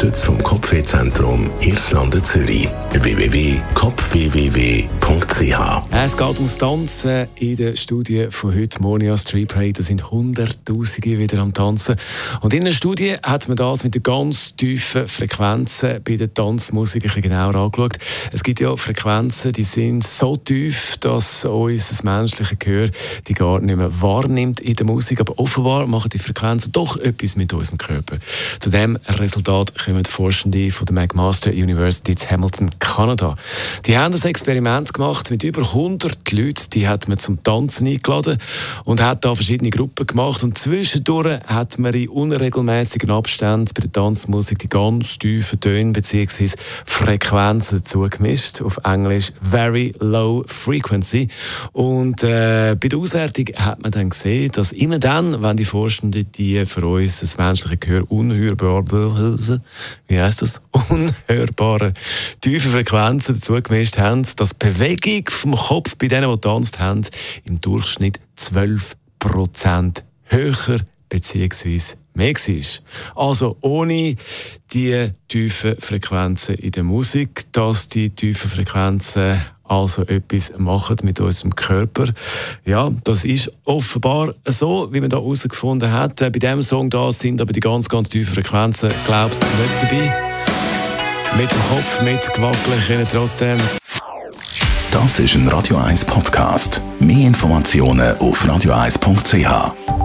Unterstützt vom Kopfwehzentrum Irlande Zürich. www.kopfwww.ch Es geht ums Tanzen in der Studie von heute Morning Street Parade. Da sind Hunderttausende wieder am Tanzen. Und in der Studie hat man das mit den ganz tiefen Frequenzen bei der Tanzmusik ein bisschen genauer angeschaut. Es gibt ja Frequenzen, die sind so tief, dass unser menschliches Gehör die gar nicht mehr wahrnimmt in der Musik. Aber offenbar machen die Frequenzen doch etwas mit unserem Körper. Zu dem Resultat Resultat kommen Forschende von der McMaster University in Hamilton, Kanada. Die haben ein Experiment gemacht mit über 100 Leuten. Die hat man zum Tanzen eingeladen und hat da verschiedene Gruppen gemacht. Und zwischendurch hat man in unregelmäßigen Abständen bei der Tanzmusik die ganz tiefen Töne bzw. Frequenzen dazu gemischt. Auf Englisch Very Low Frequency. Und äh, bei der Auswertung hat man dann gesehen, dass immer dann, wenn die Forschenden die für uns das menschliche Gehör unhörbar wie heißt das, unhörbare tiefe Frequenzen dazu gemischt haben, dass die Bewegung vom Kopf bei denen, die getanzt haben, im Durchschnitt 12% höher bzw. mehr war. Also ohne die tiefen Frequenzen in der Musik, dass die tiefen Frequenzen also etwas machen mit unserem Körper. Ja, das ist offenbar so, wie man da herausgefunden hat. Äh, bei diesem Song da sind aber die ganz, ganz tiefen Frequenzen, glaubst du, nicht dabei? Mit dem Kopf, mit Gewackeln trotzdem. Das ist ein Radio 1 Podcast. Mehr Informationen auf radio1.ch.